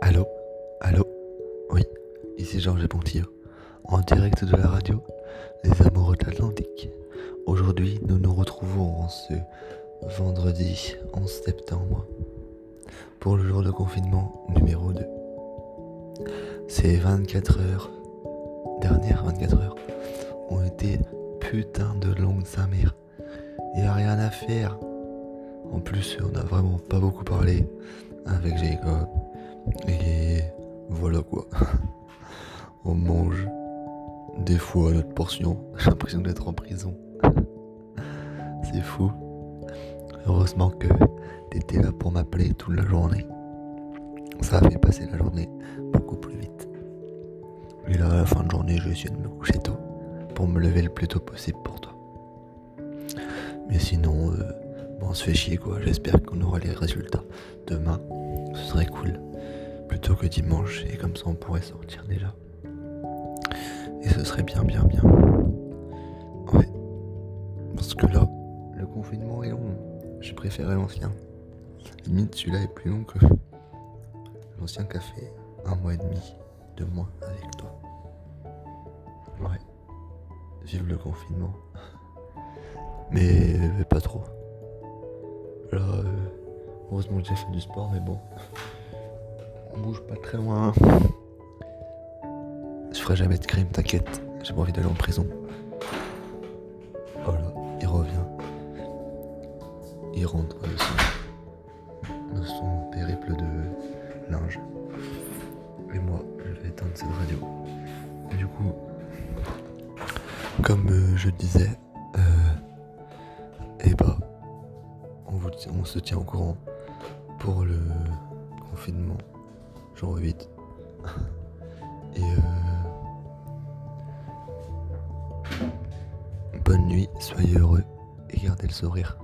Allô? Oui, ici Georges Pontillo, en direct de la radio Les Amoureux de l'Atlantique. Aujourd'hui, nous nous retrouvons en ce vendredi 11 septembre pour le jour de confinement numéro 2. Ces 24 heures, dernières 24 heures, ont été putain de longues sa mère. Il a rien à faire. En plus, on a vraiment pas beaucoup parlé avec Jacob. Et voilà quoi. On mange des fois notre portion. J'ai l'impression d'être en prison. C'est fou. Heureusement que t'étais là pour m'appeler toute la journée. Ça a fait passer la journée beaucoup plus vite. Et là, à la fin de journée, je vais de me coucher tôt pour me lever le plus tôt possible pour toi. Mais sinon, euh, bon, on se fait chier quoi. J'espère qu'on aura les résultats demain. Ce serait cool. Plutôt que dimanche, et comme ça on pourrait sortir déjà. Et ce serait bien, bien, bien. Ouais. Parce que là, le confinement est long. J'ai préféré l'ancien. Limite, celui-là est plus long que l'ancien fait un mois et demi, deux mois avec toi. Ouais. Vive le confinement. Mais, mais pas trop. Là, euh, heureusement que j'ai fait du sport, mais bon. On bouge pas très loin. Je ferai jamais de crime, t'inquiète. J'ai pas envie d'aller en prison. Voilà, il revient. Il rentre de son, de périple de linge. Et moi, je vais éteindre cette radio. Et du coup, comme euh, je disais, euh, et bah, on, vous, tient- on se tient au courant pour le confinement jour 8. Et euh, bonne nuit, soyez heureux et gardez le sourire.